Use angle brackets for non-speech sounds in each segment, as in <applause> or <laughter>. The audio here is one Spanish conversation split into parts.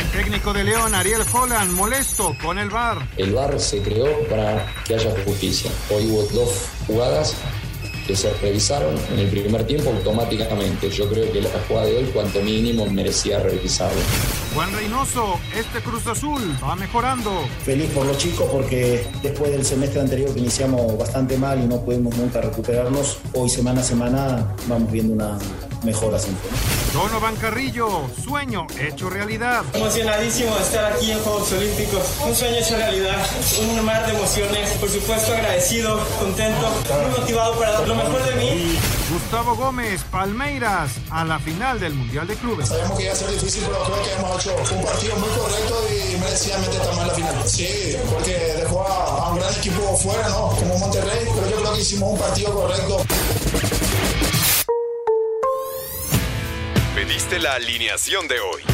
El técnico de León, Ariel Holland, molesto con el VAR. El VAR se creó para que haya justicia. Hoy hubo dos jugadas que se revisaron en el primer tiempo automáticamente. Yo creo que la jugada de hoy, cuanto mínimo, merecía revisarlo. Juan Reynoso, este Cruz Azul va mejorando. Feliz por los chicos porque después del semestre anterior que iniciamos bastante mal y no pudimos nunca recuperarnos, hoy semana a semana vamos viendo una mejora siempre. Donovan Carrillo, sueño hecho realidad. Emocionadísimo de estar aquí en Juegos Olímpicos. Un sueño hecho realidad, un mar de emociones. Por supuesto agradecido, contento, muy motivado para dar lo mejor de mí. Gustavo Gómez, Palmeiras, a la final del Mundial de Clubes. Sabemos que iba a ser difícil, pero creo que hemos hecho un partido muy correcto y merecidamente estamos en la final. Sí, porque dejó a, a un gran equipo fuera, ¿no? Como Monterrey, pero yo creo que hicimos un partido correcto. Pediste la alineación de hoy.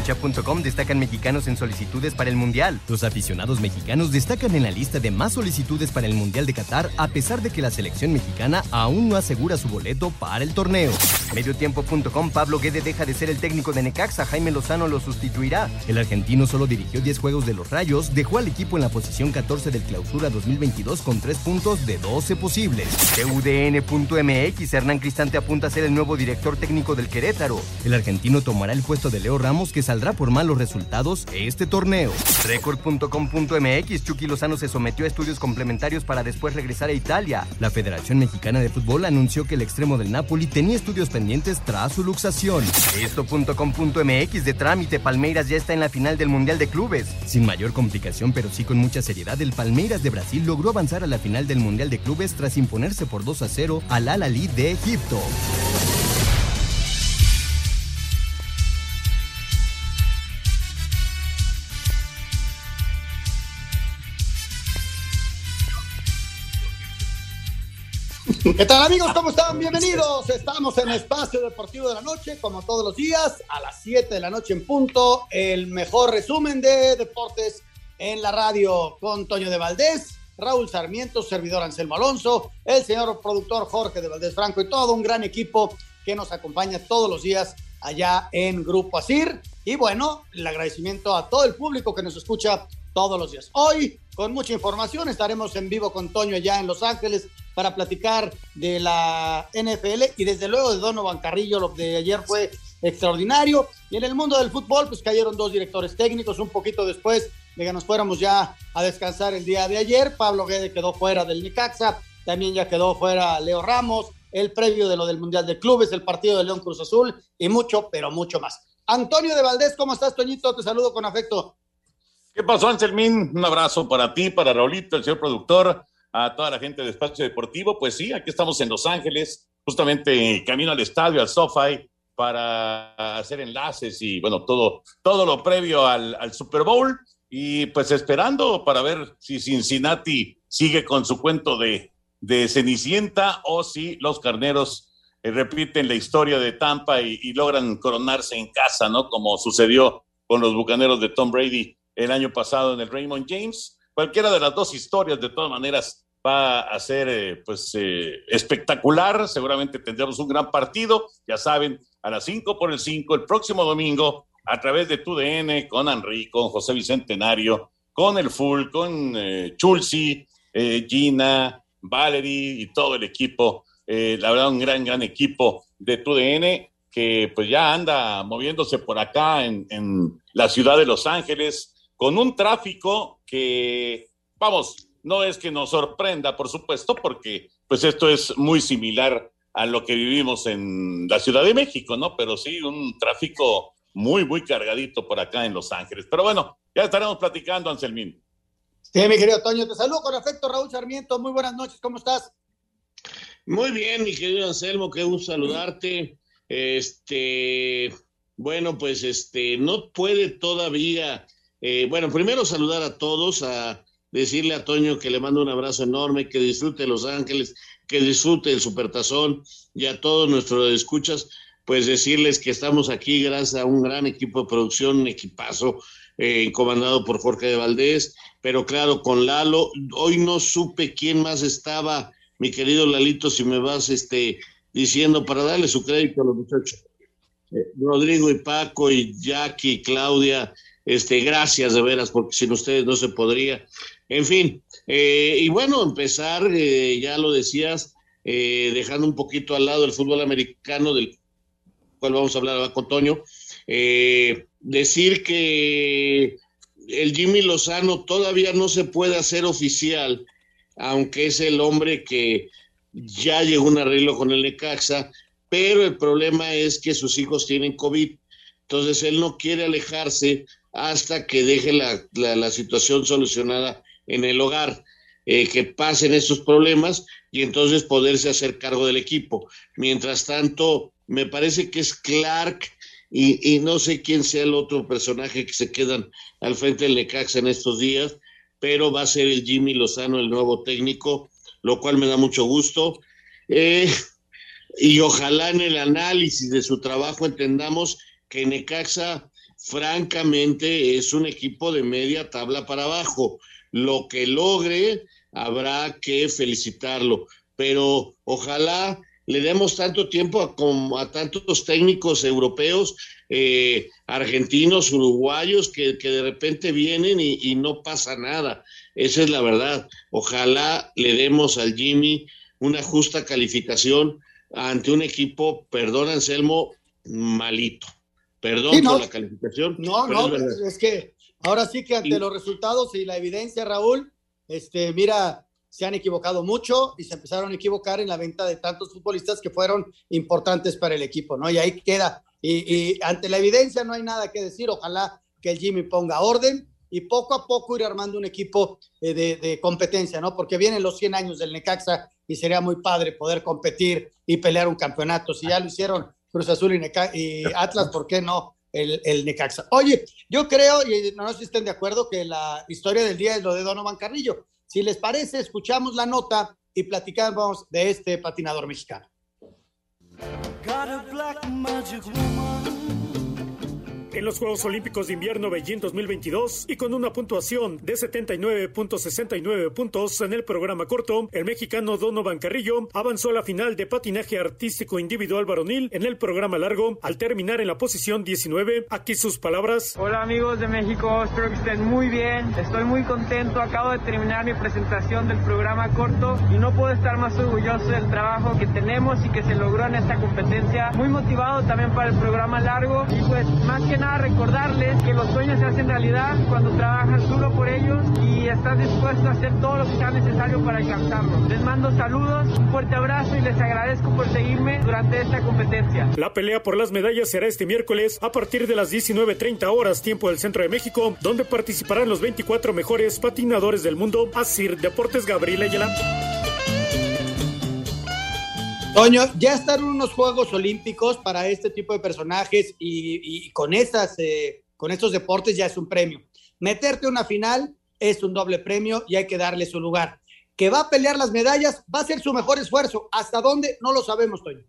Cancha.com destacan mexicanos en solicitudes para el Mundial. Los aficionados mexicanos destacan en la lista de más solicitudes para el Mundial de Qatar, a pesar de que la selección mexicana aún no asegura su boleto para el torneo. Mediotiempo.com Pablo Guede deja de ser el técnico de Necaxa, Jaime Lozano lo sustituirá. El argentino solo dirigió 10 juegos de los Rayos, dejó al equipo en la posición 14 del Clausura 2022 con 3 puntos de 12 posibles. TUDN.mx Hernán Cristante apunta a ser el nuevo director técnico del Querétaro. El argentino tomará el puesto de Leo Ramos que saldrá por malos resultados este torneo. Record.com.mx Chucky Lozano se sometió a estudios complementarios para después regresar a Italia. La Federación Mexicana de Fútbol anunció que el extremo del Napoli tenía estudios pendientes tras su luxación. Esto.com.mx de trámite Palmeiras ya está en la final del Mundial de Clubes. Sin mayor complicación, pero sí con mucha seriedad, el Palmeiras de Brasil logró avanzar a la final del Mundial de Clubes tras imponerse por 2 a 0 al Al Ahly de Egipto. ¿Qué tal amigos? ¿Cómo están? Bienvenidos. Estamos en Espacio Deportivo de la Noche, como todos los días, a las 7 de la noche en punto, el mejor resumen de deportes en la radio con Toño de Valdés, Raúl Sarmiento, servidor Anselmo Alonso, el señor productor Jorge de Valdés Franco y todo un gran equipo que nos acompaña todos los días allá en Grupo Asir. Y bueno, el agradecimiento a todo el público que nos escucha todos los días. Hoy, con mucha información, estaremos en vivo con Toño allá en Los Ángeles para platicar de la NFL y desde luego de Donovan Carrillo, lo de ayer fue extraordinario. Y en el mundo del fútbol, pues cayeron dos directores técnicos un poquito después de que nos fuéramos ya a descansar el día de ayer. Pablo Guede quedó fuera del Nicaxa, también ya quedó fuera Leo Ramos, el previo de lo del Mundial de Clubes, el partido de León Cruz Azul y mucho, pero mucho más. Antonio de Valdés, ¿cómo estás, Toñito? Te saludo con afecto. ¿Qué pasó, Anselmín? Un abrazo para ti, para Raulito, el señor productor, a toda la gente de Espacio Deportivo. Pues sí, aquí estamos en Los Ángeles, justamente camino al estadio, al SoFi, para hacer enlaces y, bueno, todo, todo lo previo al, al Super Bowl. Y pues esperando para ver si Cincinnati sigue con su cuento de, de Cenicienta o si los carneros repiten la historia de Tampa y, logran coronarse en casa, ¿no? Como sucedió con los bucaneros de Tom Brady el año pasado en el Raymond James. Cualquiera de las dos historias, de todas maneras, va a ser eh, pues eh, espectacular. Seguramente tendremos un gran partido. Ya saben, a las 5 por el 5, el próximo domingo, a través de TUDN, con Henry, con José Bicentenario, con el Full, con eh, Chulsi, eh, Gina, Valerie y todo el equipo. Eh, la verdad, un gran, gran equipo de TUDN que pues ya anda moviéndose por acá en, en la ciudad de Los Ángeles con un tráfico que, vamos, no es que nos sorprenda, por supuesto, porque pues esto es muy similar a lo que vivimos en la Ciudad de México, ¿no? Pero sí, un tráfico muy, muy cargadito por acá en Los Ángeles. Pero bueno, ya estaremos platicando, Anselmín. Sí, mi querido Toño, te saludo con afecto, Raúl Sarmiento. Muy buenas noches, ¿cómo estás? Muy bien, mi querido Anselmo, qué gusto saludarte. Este, bueno, pues este, no puede todavía, eh, bueno, primero saludar a todos, a decirle a Toño que le mando un abrazo enorme, que disfrute Los Ángeles, que disfrute el Supertazón y a todos nuestros escuchas, pues decirles que estamos aquí gracias a un gran equipo de producción, un equipazo eh, comandado por Jorge de Valdés, pero claro, con Lalo, hoy no supe quién más estaba, mi querido Lalito, si me vas este, diciendo para darle su crédito a los muchachos. Eh, Rodrigo y Paco y Jackie y Claudia, este, gracias de veras, porque sin ustedes no se podría. En fin, eh, y bueno, empezar, eh, ya lo decías, eh, dejando un poquito al lado el fútbol americano, del cual vamos a hablar con Toño, decir que el Jimmy Lozano todavía no se puede hacer oficial, aunque es el hombre que ya llegó un arreglo con el Necaxa, pero el problema es que sus hijos tienen COVID, entonces él no quiere alejarse hasta que deje la, la, la situación solucionada en el hogar, eh, que pasen estos problemas y entonces poderse hacer cargo del equipo. Mientras tanto, me parece que es Clark y, y, no sé quién sea el otro personaje que se quedan al frente del Necaxa en estos días, pero va a ser el Jimmy Lozano el nuevo técnico, lo cual me da mucho gusto. Eh, y ojalá en el análisis de su trabajo entendamos que Necaxa francamente es un equipo de media tabla para abajo. Lo que logre habrá que felicitarlo, pero ojalá le demos tanto tiempo a, como a tantos técnicos europeos, eh, argentinos, uruguayos, que, que, de repente vienen y, y no pasa nada. Esa es la verdad. Ojalá le demos al Jimmy una justa calificación ante un equipo, perdón Anselmo, malito. Perdón sí, no, por la calificación. No, no, es, es, que ahora sí que ante y, los resultados y la evidencia, Raúl, este, mira, se han equivocado mucho y se empezaron a equivocar en la venta de tantos futbolistas que fueron importantes para el equipo, ¿no? Y ahí queda. Y, ante la evidencia no hay nada que decir. Ojalá que el Jimmy ponga orden y poco a poco ir armando un equipo de, de, de, competencia, ¿no? Porque vienen los 100 años del Necaxa y sería muy padre poder competir y pelear un campeonato. Si ya lo hicieron Cruz Azul y, Neca y Atlas, ¿por qué no el, el, Necaxa? Oye, yo creo, y no sé si estén de acuerdo, que la historia del día es lo de Donovan Carrillo. Si les parece, escuchamos la nota y platicamos de este patinador mexicano. En los Juegos Olímpicos de Invierno Beijing 2022 y con una puntuación de 79.69 puntos en el programa corto, el mexicano Donovan Carrillo avanzó a la final de patinaje artístico individual varonil en el programa largo al terminar en la posición 19. Aquí sus palabras. Hola amigos de México, espero que estén muy bien. Estoy muy contento. Acabo de terminar mi presentación del programa corto y no puedo estar más orgulloso del trabajo que tenemos y que se logró en esta competencia. Muy motivado también para el programa largo y pues más que nada recordarles que los sueños se hacen realidad cuando trabajas duro por ellos y estás dispuesto a hacer todo lo que sea necesario para alcanzarlos. Les mando saludos, un fuerte abrazo y les agradezco por seguirme durante esta competencia. La pelea por las medallas será este miércoles a partir de las 19.30 horas tiempo del centro de México, donde participarán los 24 mejores patinadores del mundo. Asir Deportes Gabriel Ayala. Toño, ya están unos Juegos Olímpicos para este tipo de personajes y, con, estas, eh, con estos deportes ya es un premio. Meterte una final es un doble premio y hay que darle su lugar. Que va a pelear las medallas, va a ser su mejor esfuerzo. ¿Hasta dónde? No lo sabemos, Toño.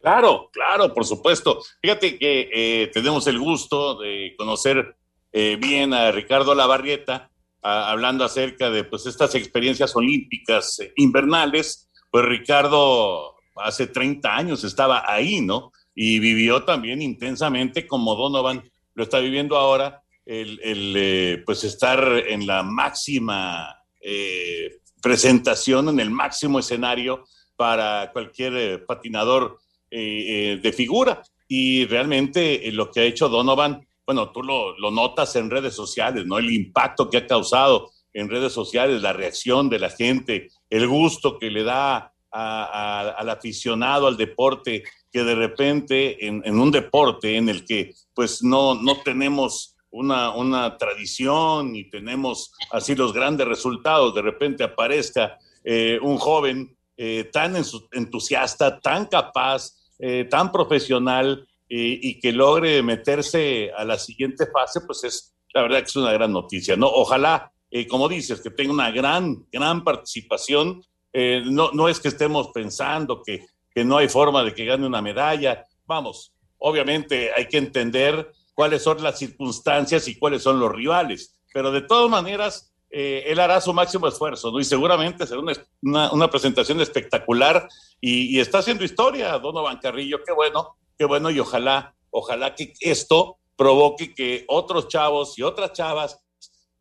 Claro, claro, por supuesto. Fíjate que eh, tenemos el gusto de conocer eh, bien a Ricardo Lavarrieta, a, hablando acerca de pues, estas experiencias olímpicas eh, invernales pues Ricardo hace 30 años estaba ahí, ¿no? Y vivió también intensamente como Donovan lo está viviendo ahora, el, el eh, pues estar en la máxima eh, presentación en el máximo escenario para cualquier eh, patinador de figura. Y realmente lo que ha hecho Donovan, bueno, tú lo, lo notas en redes sociales, ¿no? El impacto que ha causado en redes sociales, la reacción de la gente, el gusto que le da al aficionado al deporte, que de repente en, un deporte en el que pues no, no tenemos una, una tradición y tenemos así los grandes resultados, de repente aparezca eh, un joven eh, tan entusiasta, tan capaz, eh, tan profesional y que logre meterse a la siguiente fase, pues es la verdad que es una gran noticia, ¿no? Ojalá, como dices, que tenga una gran, gran participación eh, no, no es que estemos pensando que, que no hay forma de que gane una medalla. Vamos, obviamente hay que entender cuáles son las circunstancias y cuáles son los rivales, pero de todas maneras, eh, él hará su máximo esfuerzo, ¿no? Y seguramente será una, una, presentación espectacular y, está haciendo historia, Donovan Carrillo, qué bueno, qué bueno, y ojalá, ojalá que esto provoque que otros chavos y otras chavas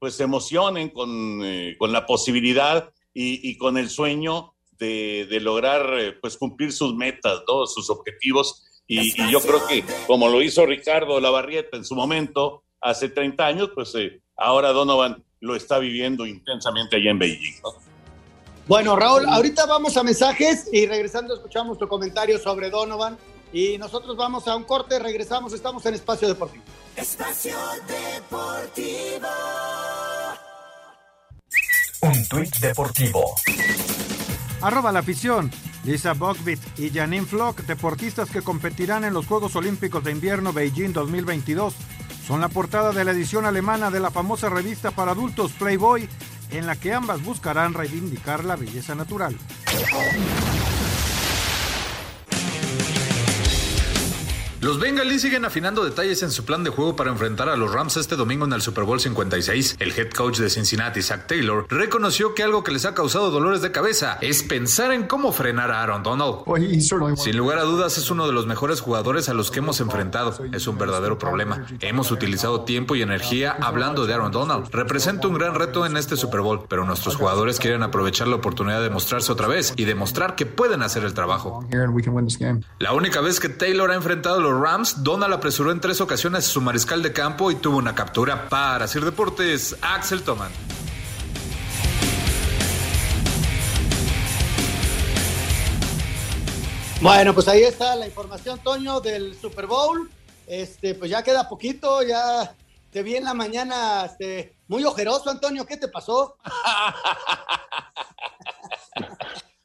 pues se emocionen con, eh, con la posibilidad y, con el sueño de, lograr eh, pues cumplir sus metas, todos sus objetivos. Y, yo creo que como lo hizo Ricardo Lavarrieta en su momento, hace 30 años, pues eh, ahora Donovan lo está viviendo intensamente allá en Beijing. Bueno, Raúl, ahorita vamos a mensajes y regresando escuchamos tu comentario sobre Donovan y nosotros vamos a un corte, regresamos, estamos en Espacio Deportivo. Espacio Deportivo. Un tuit deportivo. Arroba la afición. Lisa Bogbit y Janine Flock, deportistas que competirán en los Juegos Olímpicos de Invierno Beijing 2022, son la portada de la edición alemana de la famosa revista para adultos Playboy, en la que ambas buscarán reivindicar la belleza natural. Los Bengalis siguen afinando detalles en su plan de juego para enfrentar a los Rams este domingo en el Super Bowl 56. El head coach de Cincinnati, Zach Taylor, reconoció que algo que les ha causado dolores de cabeza es pensar en cómo frenar a Aaron Donald. Sin lugar a dudas, es uno de los mejores jugadores a los que hemos enfrentado. Es un verdadero problema. Hemos utilizado tiempo y energía hablando de Aaron Donald. Representa un gran reto en este Super Bowl, pero nuestros jugadores quieren aprovechar la oportunidad de mostrarse otra vez y demostrar que pueden hacer el trabajo. La única vez que Taylor ha enfrentado a los Rams, Donald apresuró en tres ocasiones a su mariscal de campo y tuvo una captura. Para hacer deportes, Axel Toman. Bueno, pues ahí está la información, Toño, del Super Bowl. Este, pues ya queda poquito, ya te vi en la mañana este, muy ojeroso, Antonio, ¿qué te pasó? <laughs>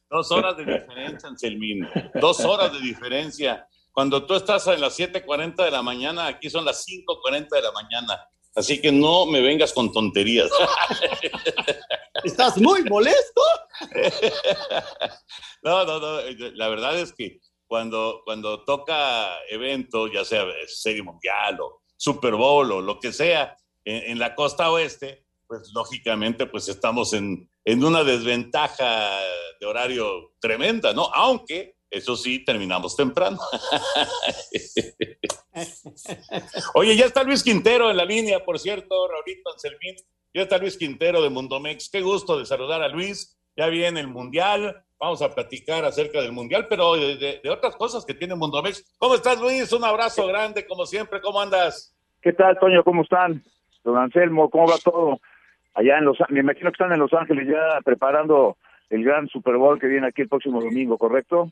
Dos horas de diferencia, Anselmín. Dos horas de diferencia. Cuando tú estás en las 7:40 de la mañana, aquí son las 5:40 de la mañana. Así que no me vengas con tonterías. <laughs> ¿Estás muy molesto? <laughs> no, no, no. La verdad es que cuando, cuando toca evento, ya sea Serie Mundial o Super Bowl o lo que sea, en, en la costa oeste, pues lógicamente pues estamos en, en una desventaja de horario tremenda, ¿no? Aunque eso sí, terminamos temprano. Oye, ya está Luis Quintero en la línea, por cierto, Raulito Anselmín. Ya está Luis Quintero de Mundomex. Qué gusto de saludar a Luis. Ya viene el Mundial. Vamos a platicar acerca del Mundial, pero de, otras cosas que tiene Mundomex. ¿Cómo estás, Luis? Un abrazo grande, como siempre. ¿Cómo andas? ¿Qué tal, Toño? ¿Cómo están? Don Anselmo, ¿cómo va todo? Allá en Los me imagino que están en Los Ángeles ya preparando el gran Super Bowl que viene aquí el próximo domingo, ¿correcto?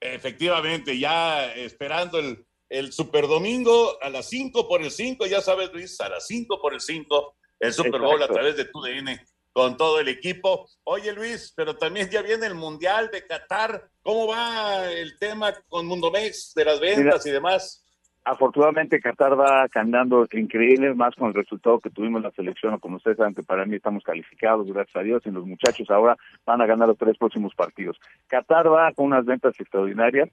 Efectivamente, ya esperando el, el Super Domingo a las 5 por el 5, ya sabes Luis, a las 5 por el 5, el Super Bowl a través de tu DN con todo el equipo. Oye Luis, pero también ya viene el Mundial de Qatar. ¿Cómo va el tema con Mundo Mex de las ventas y demás? Afortunadamente Qatar va andando increíble, más con el resultado que tuvimos en la selección, como ustedes saben que para mí estamos calificados, gracias a Dios, y los muchachos ahora van a ganar los tres próximos partidos. Qatar va con unas ventas extraordinarias,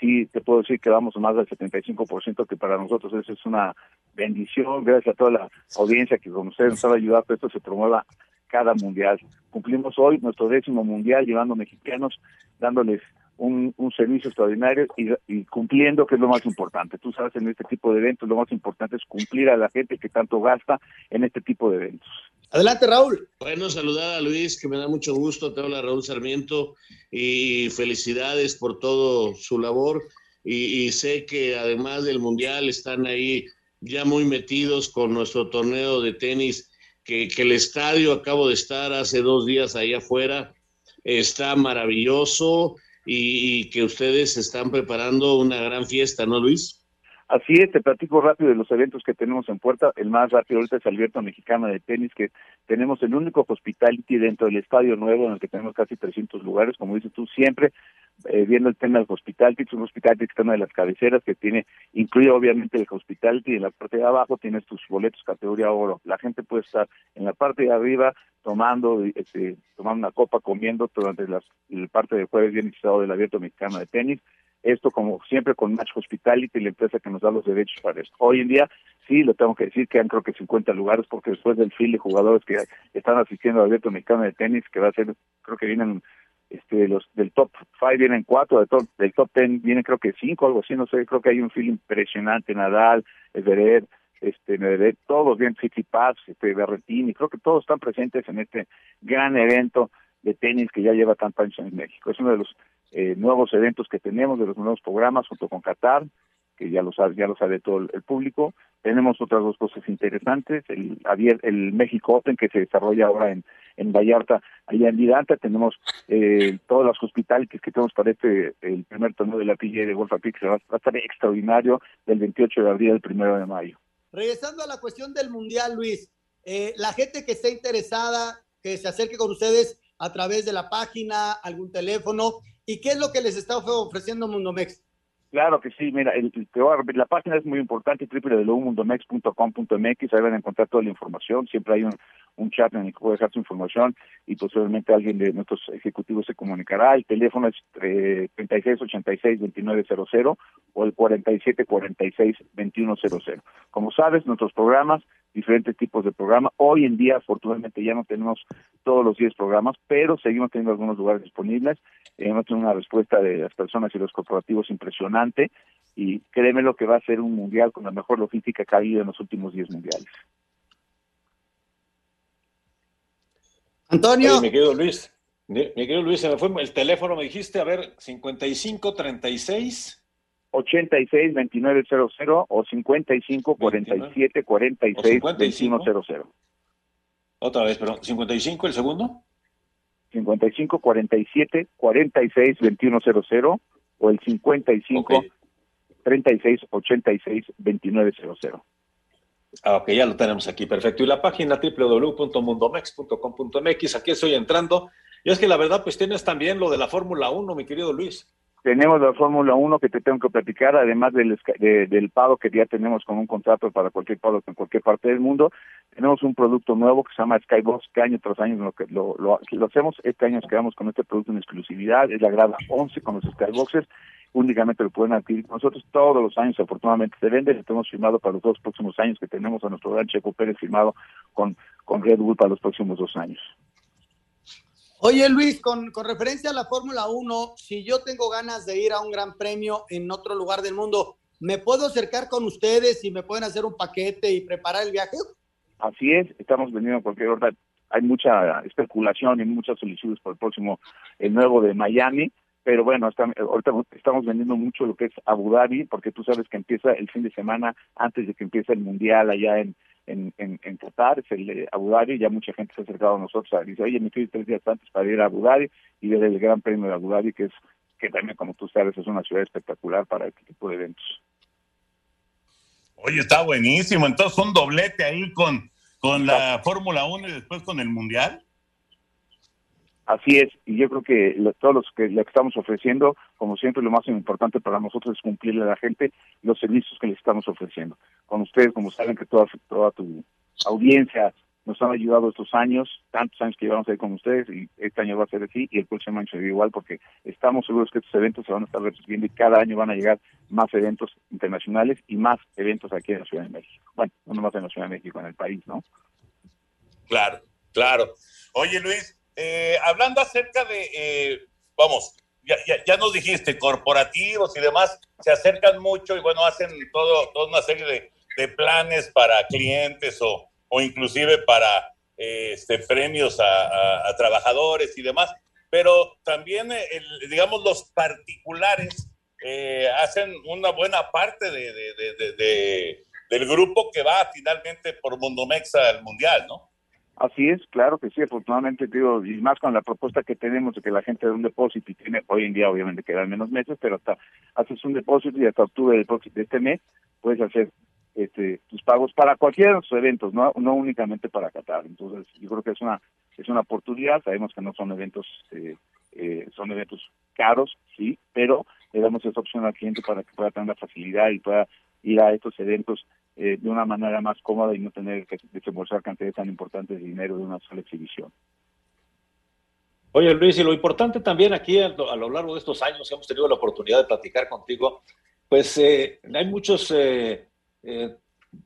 sí te puedo decir que vamos más del 75%, que para nosotros eso es una bendición, gracias a toda la audiencia que con ustedes nos ha ayudado que esto se promueva cada mundial. Cumplimos hoy nuestro décimo mundial llevando mexicanos, dándoles un, un servicio extraordinario y, y, cumpliendo, que es lo más importante. Tú sabes, en este tipo de eventos lo más importante es cumplir a la gente que tanto gasta en este tipo de eventos. Adelante, Raúl. Bueno, saludar a Luis, que me da mucho gusto. Te habla Raúl Sarmiento y felicidades por todo su labor. Y, y sé que además del Mundial están ahí ya muy metidos con nuestro torneo de tenis, que, que el estadio, acabo de estar hace dos días ahí afuera, está maravilloso y, y, que ustedes están preparando una gran fiesta, ¿no, Luis? Así es, te platico rápido de los eventos que tenemos en puerta. El más rápido ahorita es Alberto Mexicana de Tenis, que tenemos el único hospitality dentro del estadio nuevo en el que tenemos casi 300 lugares, como dices tú, siempre eh, viendo el tema del hospitality, es un hospitality que está una de las cabeceras que tiene, incluye obviamente el hospitality, en la parte de abajo tienes tus boletos categoría oro. La gente puede estar en la parte de arriba tomando, este, tomando una copa, comiendo durante las, el parte de jueves, viernes y sábado del Abierto Mexicano de Tenis esto como siempre con Match Hospitality, la empresa que nos da los derechos para esto. Hoy en día, sí, lo tengo que decir, quedan creo que 50 lugares, porque después del fil de jugadores que están asistiendo al abierto mexicano de tenis, que va a ser, creo que vienen, este, los del top 5 vienen cuatro, del top, del top 10 vienen creo que cinco, algo así, no sé, creo que hay un fil impresionante, Nadal, Everett, este, Medvedev, todos bien, Paz, este, Berretini, creo que todos están presentes en este gran evento de tenis que ya lleva tantos años en México. Es uno de los eh, nuevos eventos que tenemos, de los nuevos programas junto con Qatar, que ya lo sabe, ya lo sabe todo el, público. Tenemos otras dos cosas interesantes, el, el México Open que se desarrolla ahora en, en Vallarta, allá en Vidanta, tenemos eh, todas las hospitales que tenemos para este, el primer torneo de la PGA de Golf Pix, va, va a estar extraordinario del 28 de abril al 1 de mayo. Regresando a la cuestión del Mundial, Luis, eh, la gente que esté interesada, que se acerque con ustedes a través de la página, algún teléfono, ¿y qué es lo que les está ofreciendo Mundomex? Claro que sí, mira, el, el, la página es muy importante, www.mundomex.com.mx, ahí van a encontrar toda la información, siempre hay un, chat en el que puede dejar su información y posiblemente alguien de nuestros ejecutivos se comunicará. El teléfono es eh, 3686-2900 o el 4746-2100. Como sabes, nuestros programas, diferentes tipos de programas, hoy en día afortunadamente ya no tenemos todos los 10 programas, pero seguimos teniendo algunos lugares disponibles. Eh, hemos tenido una respuesta de las personas y los corporativos impresionante y créeme lo que va a ser un mundial con la mejor logística que ha habido en los últimos 10 mundiales. Antonio. Oye, mi querido Luis, mi querido Luis, se me fue el teléfono, me dijiste, a ver, 55 36 86 2900 o 55 47 46 2100. Otra vez, perdón, 55 el segundo. 55 47 46 2100 o el 55 okay. 36 86 2900. Ah, ok, ya lo tenemos aquí, perfecto. Y la página www.mundomex.com.mx, aquí estoy entrando. Y es que la verdad, pues tienes también lo de la Fórmula 1, mi querido Luis. Tenemos la Fórmula 1 que te tengo que platicar, además del, de, pago que ya tenemos con un contrato para cualquier pago en cualquier parte del mundo. Tenemos un producto nuevo que se llama Skybox, que año tras año lo, lo, lo, lo hacemos. Este año nos quedamos con este producto en exclusividad, es la grada 11 con los Skyboxes únicamente lo pueden adquirir nosotros todos los años, afortunadamente se vende, hemos firmado para los dos próximos años que tenemos a nuestro gran Checo Pérez firmado con, con Red Bull para los próximos dos años. Oye Luis, con, con referencia a la Fórmula 1, si yo tengo ganas de ir a un gran premio en otro lugar del mundo, ¿me puedo acercar con ustedes y me pueden hacer un paquete y preparar el viaje? Así es, estamos vendiendo a cualquier hora. Hay mucha especulación y muchas solicitudes por el próximo, el nuevo de Miami pero bueno, ahorita estamos vendiendo mucho lo que es Abu Dhabi, porque tú sabes que empieza el fin de semana antes de que empiece el Mundial allá en, en, en, en Qatar, es el de Abu Dhabi, ya mucha gente se ha acercado a nosotros, dice, oye, me ir tres días antes para ir a Abu Dhabi y ver el Gran Premio de Abu Dhabi, que es que también, como tú sabes, es una ciudad espectacular para este tipo de eventos. Oye, está buenísimo, entonces un doblete ahí con, con la Fórmula 1 y después con el Mundial. Así es, y yo creo que todos los que le estamos ofreciendo, como siempre, lo más importante para nosotros es cumplirle a la gente los servicios que les estamos ofreciendo. Con ustedes, como saben que toda, toda tu audiencia nos han ayudado estos años, tantos años que llevamos ahí con ustedes, y este año va a ser así, y el próximo año será igual, porque estamos seguros que estos eventos se van a estar repitiendo y cada año van a llegar más eventos internacionales y más eventos aquí en la Ciudad de México. Bueno, no más en la Ciudad de México, en el país, ¿no? Claro, claro. Oye, Luis, eh, hablando acerca de, eh, vamos, ya, ya, nos dijiste, corporativos y demás, se acercan mucho y bueno, hacen todo, toda una serie de, planes para clientes o, o inclusive para este, premios a, trabajadores y demás, pero también, el, digamos, los particulares eh, hacen una buena parte de, de, de, del grupo que va finalmente por Mundomex al Mundial, ¿no? Así es, claro que sí, afortunadamente, digo, y más con la propuesta que tenemos de que la gente de un depósito y tiene, hoy en día obviamente quedan menos meses, pero hasta haces un depósito y hasta octubre de este mes puedes hacer este, tus pagos para cualquier de los eventos, no, no únicamente para Qatar. Entonces, yo creo que es una es una oportunidad. Sabemos que no son eventos eh, eh, son eventos caros, sí, pero le damos esa opción al cliente para que pueda tener la facilidad y pueda ir a estos eventos eh, de una manera más cómoda y no tener que desembolsar cantidades tan importantes de dinero de una sola exhibición. Oye Luis, y lo importante también aquí a lo, largo de estos años que hemos tenido la oportunidad de platicar contigo, pues hay muchos eh,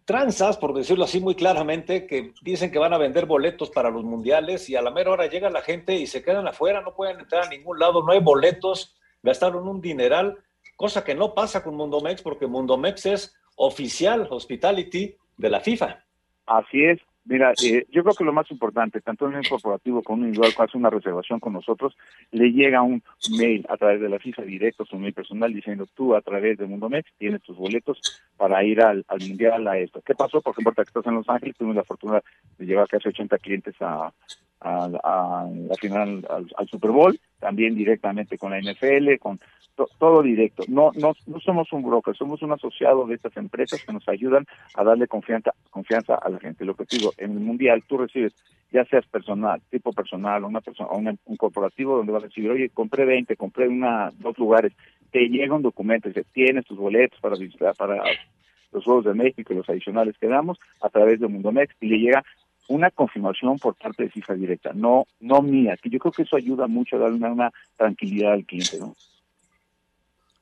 tranzas, por decirlo así muy claramente, que dicen que van a vender boletos para los mundiales y a la mera hora llega la gente y se quedan afuera, no pueden entrar a ningún lado, no hay boletos, gastaron un dineral, cosa que no pasa con Mundomex porque Mundomex es oficial hospitality de la FIFA. Así es, Mira, eh, yo creo que lo más importante, tanto en un corporativo como en individual que hace una reservación con nosotros, le llega un mail a través de la FIFA directo, su mail personal, diciendo tú a través de Mundomex tienes tus boletos para ir al, Mundial a esto. ¿Qué pasó? Por ejemplo, que estás en Los Ángeles, tuvimos la fortuna de llevar casi 80 clientes a, a, la final al, Super Bowl, también directamente con la NFL, con todo directo. No, no, no somos un broker, somos un asociado de estas empresas que nos ayudan a darle confianza, confianza a la gente. Lo que digo, en el mundial tú recibes, ya seas personal, tipo personal, una persona, un corporativo donde vas a decir, oye, compré 20, compré una, dos lugares, te llega un documento, dice, tienes tus boletos para visitar, para los Juegos de México y los adicionales que damos a través de Mundomex y le llega una confirmación por parte de FIFA directa, no no mía, que yo creo que eso ayuda mucho a darle una, tranquilidad al cliente, ¿no?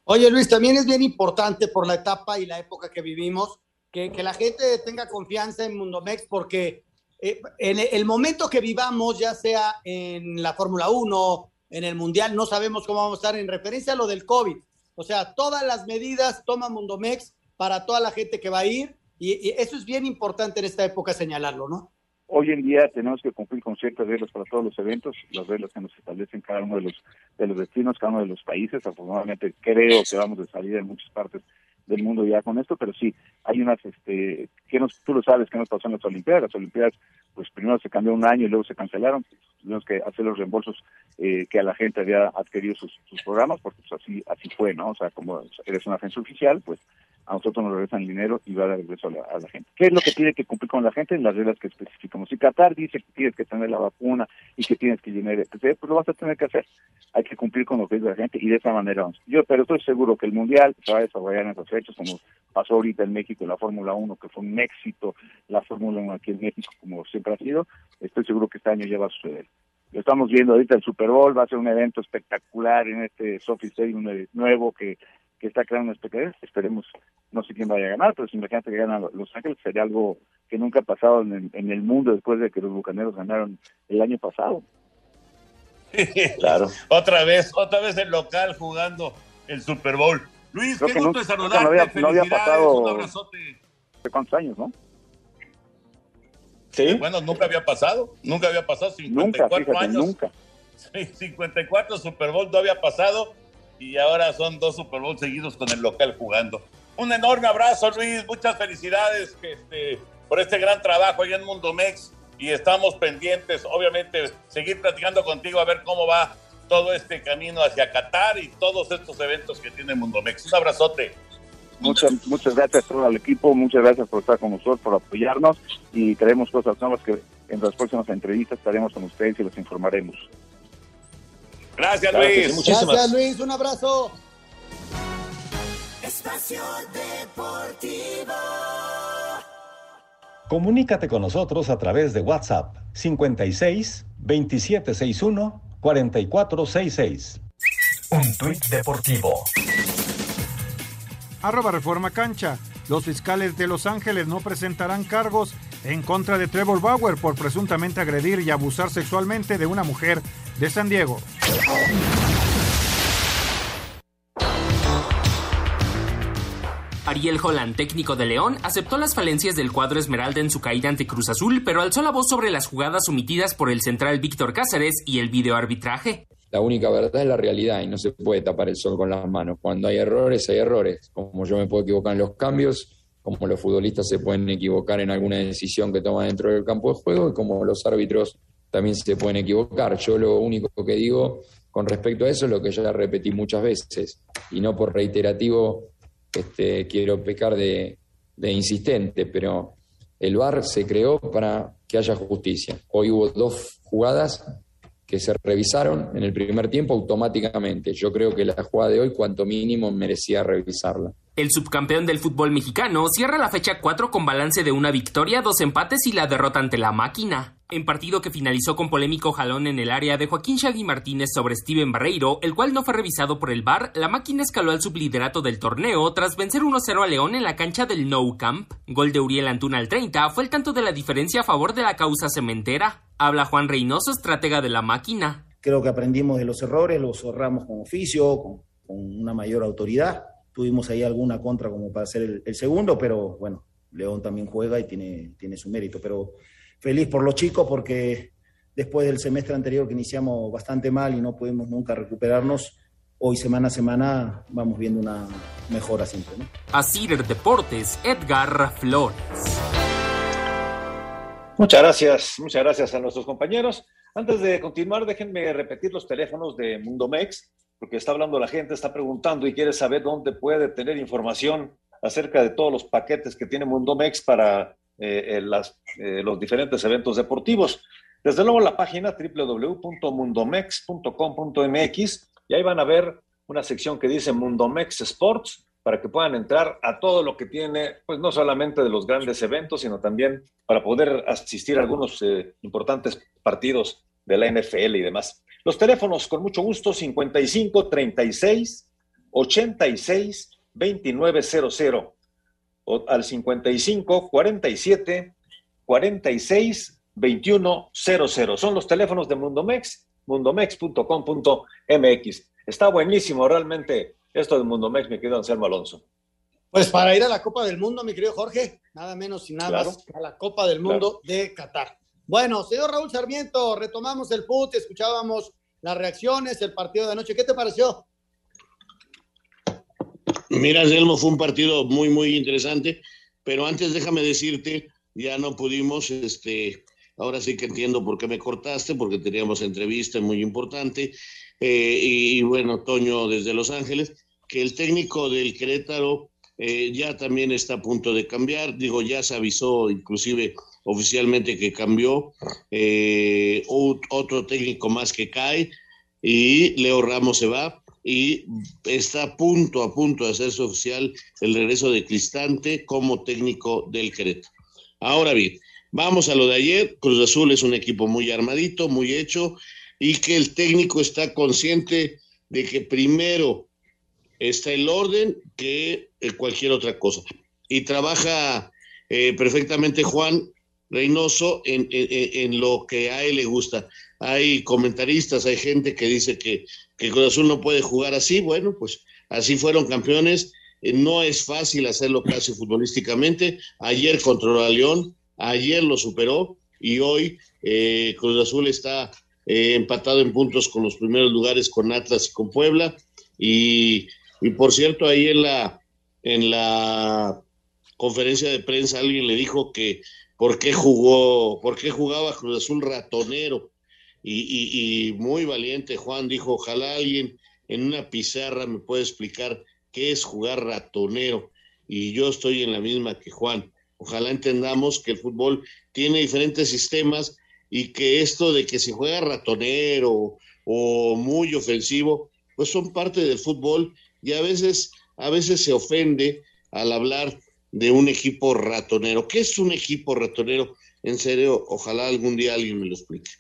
Oye Luis, también es bien importante por la etapa y la época que vivimos, que, que la gente tenga confianza en Mundomex, porque eh, en el momento que vivamos, ya sea en la Fórmula 1, en el Mundial, no sabemos cómo vamos a estar en referencia a lo del COVID. O sea, todas las medidas toma Mundomex para toda la gente que va a ir, y eso es bien importante en esta época señalarlo, ¿no? Hoy en día tenemos que cumplir con ciertas reglas para todos los eventos, las reglas que nos establecen cada uno de los de los destinos, cada uno de los países. Afortunadamente creo que vamos de salida en muchas partes del mundo ya con esto, pero sí, hay unas, este, que nos, tú lo sabes, que nos pasó en las Olimpiadas. Las Olimpiadas, pues primero se cambió un año y luego se cancelaron. Tuvimos que hacer los reembolsos eh, que a la gente había adquirido sus, programas, porque pues, así así fue, ¿no? O sea, como eres una agencia oficial, pues a nosotros nos regresan dinero y va a dar regreso a la, gente. ¿Qué es lo que tiene que cumplir con la gente? Las reglas que especificamos. Si Qatar dice que tienes que tener la vacuna y que tienes que llenar el pues lo vas a tener que hacer. Hay que cumplir con lo que es la gente y de esa manera vamos. Yo, pero estoy seguro que el Mundial se va a desarrollar en esas fechas, como pasó ahorita en México la Fórmula 1, que fue un éxito la Fórmula 1 aquí en México, como siempre ha sido. Estoy seguro que este año ya va a suceder. Lo estamos viendo ahorita el Super Bowl, va a ser un evento espectacular en este Sophie Stadium nuevo que que está creando expectativas. Esperemos, no sé quién vaya a ganar, pero si imagínate que ganan Los Ángeles, sería algo que nunca ha pasado en el, mundo después de que los bucaneros ganaron el año pasado. <laughs> claro. otra vez, otra vez el local jugando el Super Bowl. Luis, qué gusto de saludarte. No había, no había pasado, un abrazote. ¿De cuántos años, no? Sí. Bueno, nunca había pasado, nunca había pasado, 54 nunca, años. Nunca. Sí, 54 Super Bowl no había pasado y ahora son dos Super Bowl seguidos con el local jugando. Un enorme abrazo, Luis. Muchas felicidades este, por este gran trabajo allá en Mundo Mex. Y estamos pendientes, obviamente, seguir platicando contigo a ver cómo va todo este camino hacia Qatar y todos estos eventos que tiene Mundo Mex. Un abrazote. Muchas, muchas gracias a todo el equipo, muchas gracias por estar con nosotros, por apoyarnos y traemos cosas nuevas que en las próximas entrevistas estaremos con ustedes y los informaremos. Gracias, Luis. Gracias, Luis. Un abrazo. Espacio Deportivo. Comunícate con nosotros a través de WhatsApp 56 2761 4466. Un tuit deportivo. Arroba Reforma Cancha. Los fiscales de Los Ángeles no presentarán cargos en contra de Trevor Bauer por presuntamente agredir y abusar sexualmente de una mujer de San Diego. Ariel Holland, técnico de León, aceptó las falencias del cuadro Esmeralda en su caída ante Cruz Azul, pero alzó la voz sobre las jugadas omitidas por el central Víctor Cáceres y el videoarbitraje. La única verdad es la realidad y no se puede tapar el sol con las manos. Cuando hay errores, hay errores. Como yo me puedo equivocar en los cambios, como los futbolistas se pueden equivocar en alguna decisión que toman dentro del campo de juego y como los árbitros también se pueden equivocar. Yo lo único que digo con respecto a eso es lo que ya repetí muchas veces y no por reiterativo este, quiero pecar de, de insistente, pero el VAR se creó para que haya justicia. Hoy hubo dos jugadas que se revisaron en el primer tiempo automáticamente. Yo creo que la jugada de hoy, cuanto mínimo, merecía revisarla. El subcampeón del fútbol mexicano cierra la fecha 4 con balance de una victoria, dos empates y la derrota ante la máquina. En partido que finalizó con polémico jalón en el área de Joaquín Shaggy Martínez sobre Steven Barreiro, el cual no fue revisado por el VAR, la máquina escaló al subliderato del torneo tras vencer 1-0 a León en la cancha del No Camp. Gol de Uriel Antuna al 30 fue el tanto de la diferencia a favor de la causa cementera. Habla Juan Reynoso, estratega de la máquina. Creo que aprendimos de los errores, los ahorramos con oficio, con, una mayor autoridad Tuvimos ahí alguna contra como para hacer el, el, segundo, pero bueno, León también juega y tiene, tiene su mérito. Pero feliz por los chicos porque después del semestre anterior que iniciamos bastante mal y no pudimos nunca recuperarnos, hoy semana a semana vamos viendo una mejora siempre. ¿no? Así Deportes, Edgar Flores. Muchas gracias, muchas gracias a nuestros compañeros. Antes de continuar, déjenme repetir los teléfonos de Mundo Mex porque está hablando la gente, está preguntando y quiere saber dónde puede tener información acerca de todos los paquetes que tiene Mundomex para eh, las, eh, los diferentes eventos deportivos. Desde luego la página www.mundomex.com.mx y ahí van a ver una sección que dice Mundomex Sports para que puedan entrar a todo lo que tiene, pues no solamente de los grandes eventos, sino también para poder asistir a algunos eh, importantes partidos de la NFL y demás. Los teléfonos, con mucho gusto, 55 36 86 2900 o al 55 47 46 2100. Son los teléfonos de Mundomex, mundomex.com.mx. Está buenísimo realmente esto de Mundomex, mi querido Anselmo Alonso. Pues para ir a la Copa del Mundo, mi querido Jorge, nada menos y nada claro. más a la Copa del Mundo claro. de Qatar. Bueno, señor Raúl Sarmiento, retomamos el put, escuchábamos las reacciones, el partido de anoche. ¿Qué te pareció? Mira, Selmo, fue un partido muy, muy interesante, pero antes déjame decirte, ya no pudimos, este, ahora sí que entiendo por qué me cortaste, porque teníamos entrevista muy importante, eh, y, bueno, Toño desde Los Ángeles, que el técnico del Querétaro eh, ya también está a punto de cambiar, digo, ya se avisó inclusive oficialmente que cambió, eh, otro técnico más que cae y Leo Ramos se va y está a punto, a punto de hacerse oficial el regreso de Cristante como técnico del Querétaro. Ahora bien, vamos a lo de ayer. Cruz Azul es un equipo muy armadito, muy hecho y que el técnico está consciente de que primero está el orden que cualquier otra cosa. Y trabaja eh, perfectamente Juan Reynoso en, lo que a él le gusta. Hay comentaristas, hay gente que dice que, Cruz Azul no puede jugar así. Bueno, pues así fueron campeones. Eh, no es fácil hacerlo casi futbolísticamente. Ayer controló a León, ayer lo superó y hoy eh, Cruz Azul está eh, empatado en puntos con los primeros lugares con Atlas y con Puebla. Y, y por cierto, ahí en la, en la conferencia de prensa alguien le dijo que por qué jugó, por qué jugaba Cruz Azul ratonero. Y, y, y, muy valiente Juan dijo, ojalá alguien en una pizarra me pueda explicar qué es jugar ratonero. Y yo estoy en la misma que Juan. Ojalá entendamos que el fútbol tiene diferentes sistemas y que esto de que se juega ratonero o muy ofensivo, pues son parte del fútbol y a veces, a veces se ofende al hablar de un equipo ratonero. ¿Qué es un equipo ratonero? En serio, ojalá algún día alguien me lo explique.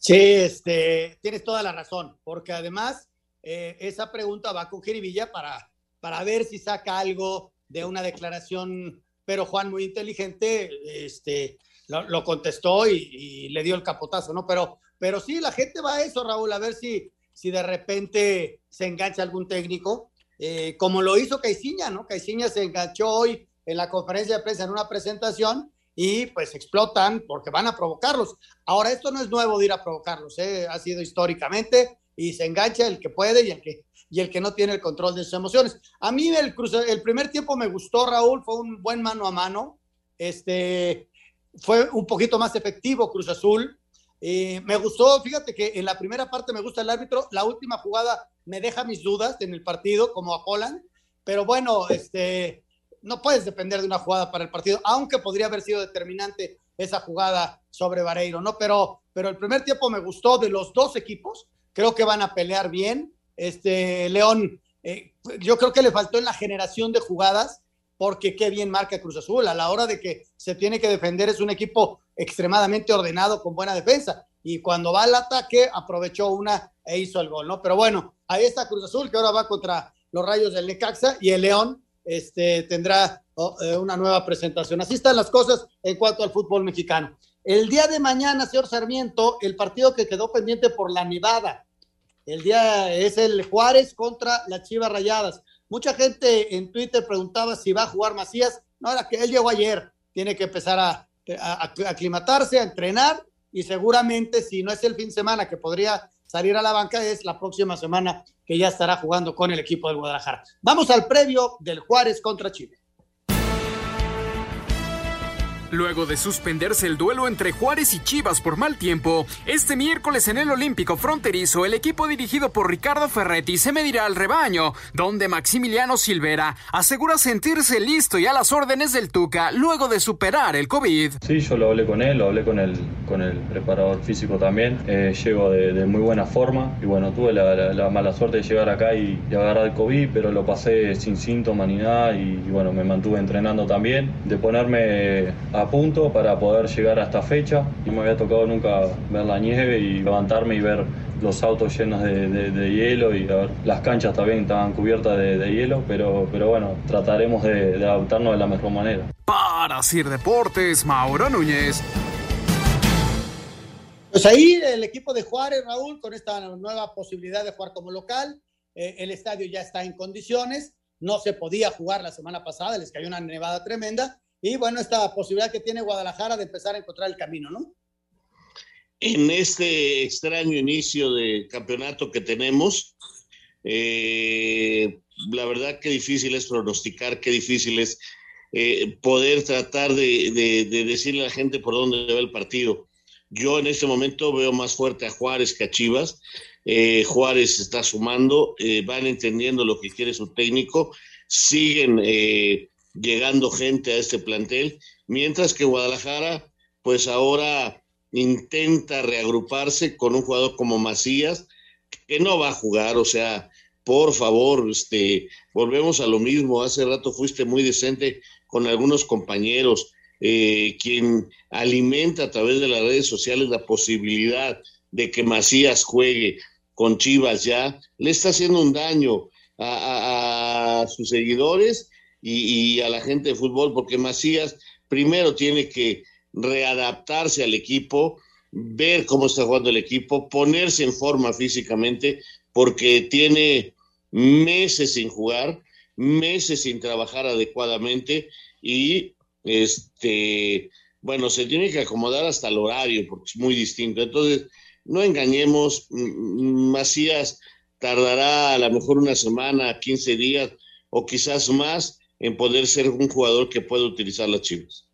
Sí, este, tienes toda la razón, porque además eh, esa pregunta va con Jeribilla para, para ver si saca algo de una declaración, pero Juan, muy inteligente, este, lo, contestó y, y, le dio el capotazo, ¿no? Pero, pero sí, la gente va a eso, Raúl, a ver si, si de repente se engancha algún técnico eh, como lo hizo Caiciña, ¿no? Caiciña se enganchó hoy en la conferencia de prensa en una presentación y pues explotan porque van a provocarlos. Ahora, esto no es nuevo de ir a provocarlos, ¿eh? ha sido históricamente y se engancha el que puede y el que, y el que no tiene el control de sus emociones. A mí el, el primer tiempo me gustó, Raúl, fue un buen mano a mano, este, fue un poquito más efectivo Cruz Azul. Eh, me gustó, fíjate que en la primera parte me gusta el árbitro, la última jugada me deja mis dudas en el partido, como a Holland, pero bueno, este, no puedes depender de una jugada para el partido, aunque podría haber sido determinante esa jugada sobre Vareiro, ¿no? Pero, pero el primer tiempo me gustó de los dos equipos, creo que van a pelear bien. Este León, eh, yo creo que le faltó en la generación de jugadas, porque qué bien marca Cruz Azul. A la hora de que se tiene que defender, es un equipo extremadamente ordenado con buena defensa. Y cuando va al ataque, aprovechó una e hizo el gol, ¿no? Pero bueno, ahí está Cruz Azul, que ahora va contra los rayos del Necaxa, y el León este, tendrá oh, eh, una nueva presentación. Así están las cosas en cuanto al fútbol mexicano. El día de mañana, señor Sarmiento, el partido que quedó pendiente por la Nevada, el día es el Juárez contra las Chivas Rayadas. Mucha gente en Twitter preguntaba si va a jugar Macías. No, era que él llegó ayer, tiene que empezar a, a aclimatarse, a entrenar y seguramente si no es el fin de semana que podría salir a la banca es la próxima semana que ya estará jugando con el equipo del Guadalajara. Vamos al previo del Juárez contra Chile. Luego de suspenderse el duelo entre Juárez y Chivas por mal tiempo, este miércoles en el Olímpico Fronterizo el equipo dirigido por Ricardo Ferretti se medirá al rebaño, donde Maximiliano Silvera asegura sentirse listo y a las órdenes del Tuca luego de superar el COVID. Sí, yo lo hablé con él, lo hablé con el, con el preparador físico también, eh, llego de, muy buena forma y bueno, tuve la, mala suerte de llegar acá y, agarrar el COVID, pero lo pasé sin síntomas ni nada y, y bueno, me mantuve entrenando también, de ponerme a a punto para poder llegar a esta fecha. No me había tocado nunca ver la nieve y levantarme y ver los autos llenos de, hielo y las canchas también estaban cubiertas de, hielo, pero, pero bueno, trataremos de, adaptarnos de la mejor manera. Para Sir Deportes, Mauro Núñez. Pues ahí el equipo de Juárez, Raúl, con esta nueva posibilidad de jugar como local, eh, el estadio ya está en condiciones, no se podía jugar la semana pasada, les cayó una nevada tremenda, y bueno, esta posibilidad que tiene Guadalajara de empezar a encontrar el camino, ¿no? En este extraño inicio de campeonato que tenemos, eh, la verdad que difícil es pronosticar, qué difícil es eh, poder tratar de, decirle a la gente por dónde va el partido. Yo en este momento veo más fuerte a Juárez que a Chivas. Eh, Juárez está sumando, van entendiendo lo que quiere su técnico, siguen llegando gente a este plantel, mientras que Guadalajara, pues ahora intenta reagruparse con un jugador como Macías, que no va a jugar, o sea, por favor, este, volvemos a lo mismo, hace rato fuiste muy decente con algunos compañeros, eh, quien alimenta a través de las redes sociales la posibilidad de que Macías juegue con Chivas ya, le está haciendo un daño a sus seguidores y, a la gente de fútbol, porque Macías primero tiene que readaptarse al equipo, ver cómo está jugando el equipo, ponerse en forma físicamente, porque tiene meses sin jugar, meses sin trabajar adecuadamente y este bueno, se tiene que acomodar hasta el horario porque es muy distinto. Entonces, no engañemos, Macías tardará a lo mejor una semana, 15 días o quizás más en poder ser un jugador que pueda utilizar las Chivas.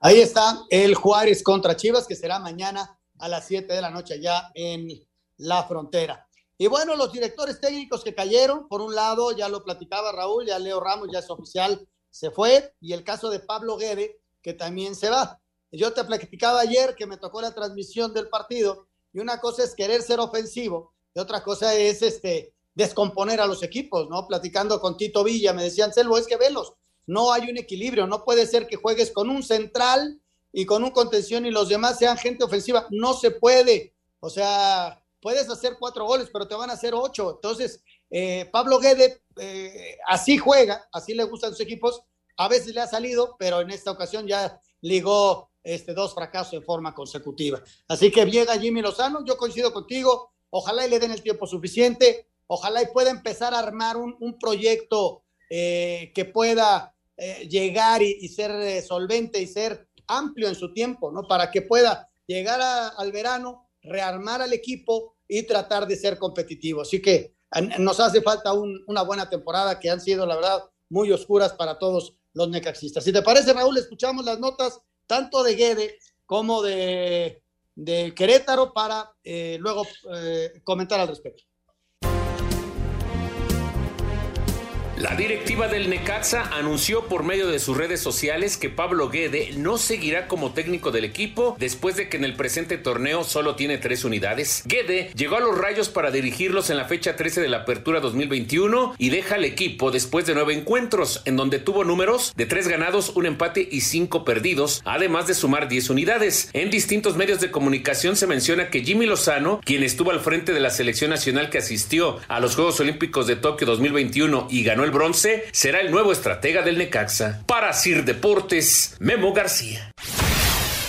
Ahí está el Juárez contra Chivas, que será mañana a las 7 de la noche allá en la frontera. Y bueno, los directores técnicos que cayeron, por un lado, ya lo platicaba Raúl, ya Leo Ramos, ya es oficial, se fue, y el caso de Pablo Guede, que también se va. Yo te platicaba ayer que me tocó la transmisión del partido, y una cosa es querer ser ofensivo, y otra cosa es este descomponer a los equipos, ¿no? Platicando con Tito Villa, me decían, Selvo, es que velos, no hay un equilibrio, no puede ser que juegues con un central y con un contención y los demás sean gente ofensiva, no se puede, o sea, puedes hacer cuatro goles, pero te van a hacer ocho, entonces, eh, Pablo Guede eh, así juega, así le gustan sus equipos, a veces le ha salido, pero en esta ocasión ya ligó este, dos fracasos en forma consecutiva. Así que llega Jimmy Lozano, yo coincido contigo, ojalá y le den el tiempo suficiente, ojalá y pueda empezar a armar un, un proyecto eh, que pueda eh, llegar y, ser eh, solvente y ser amplio en su tiempo, ¿no? Para que pueda llegar al verano, rearmar al equipo y tratar de ser competitivo. Así que nos hace falta un- una buena temporada que han sido, la verdad, muy oscuras para todos los necaxistas. Si te parece, Raúl, escuchamos las notas tanto de Guede como de, de Querétaro para eh, luego eh, comentar al respecto. La directiva del Necaxa anunció por medio de sus redes sociales que Pablo Guede no seguirá como técnico del equipo después de que en el presente torneo solo tiene tres unidades. Guede llegó a los Rayos para dirigirlos en la fecha 13 de la Apertura 2021 y deja al equipo después de nueve encuentros, en donde tuvo números de tres ganados, un empate y cinco perdidos, además de sumar 10 unidades. En distintos medios de comunicación se menciona que Jimmy Lozano, quien estuvo al frente de la selección nacional que asistió a los Juegos Olímpicos de Tokio 2021 y ganó el bronce, será el nuevo estratega del Necaxa. Para Sir Deportes, Memo García.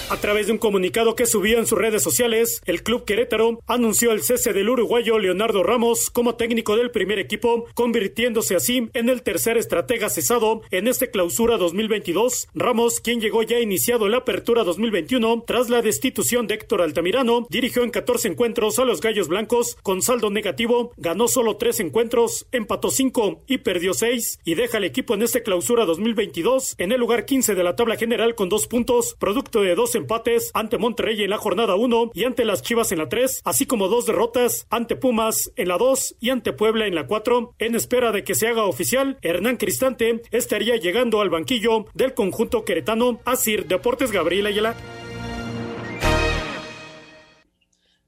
A través de un comunicado que subió en sus redes sociales, el club Querétaro anunció el cese del uruguayo Leonardo Ramos como técnico del primer equipo, convirtiéndose así en el tercer estratega cesado en este clausura 2022. Ramos, quien llegó ya iniciado la apertura 2021 tras la destitución de Héctor Altamirano, dirigió en 14 encuentros a los Gallos Blancos con saldo negativo, ganó solo 3 encuentros, empató 5 y perdió 6 y deja al equipo en este clausura 2022 en el lugar 15 de la tabla general con dos puntos, producto de dos empates ante Monterrey en la jornada 1 y ante las Chivas en la 3, así como dos derrotas ante Pumas en la 2 y ante Puebla en la 4. En espera de que se haga oficial, Hernán Cristante estaría llegando al banquillo del conjunto queretano. Asir Deportes Gabriel Ayala.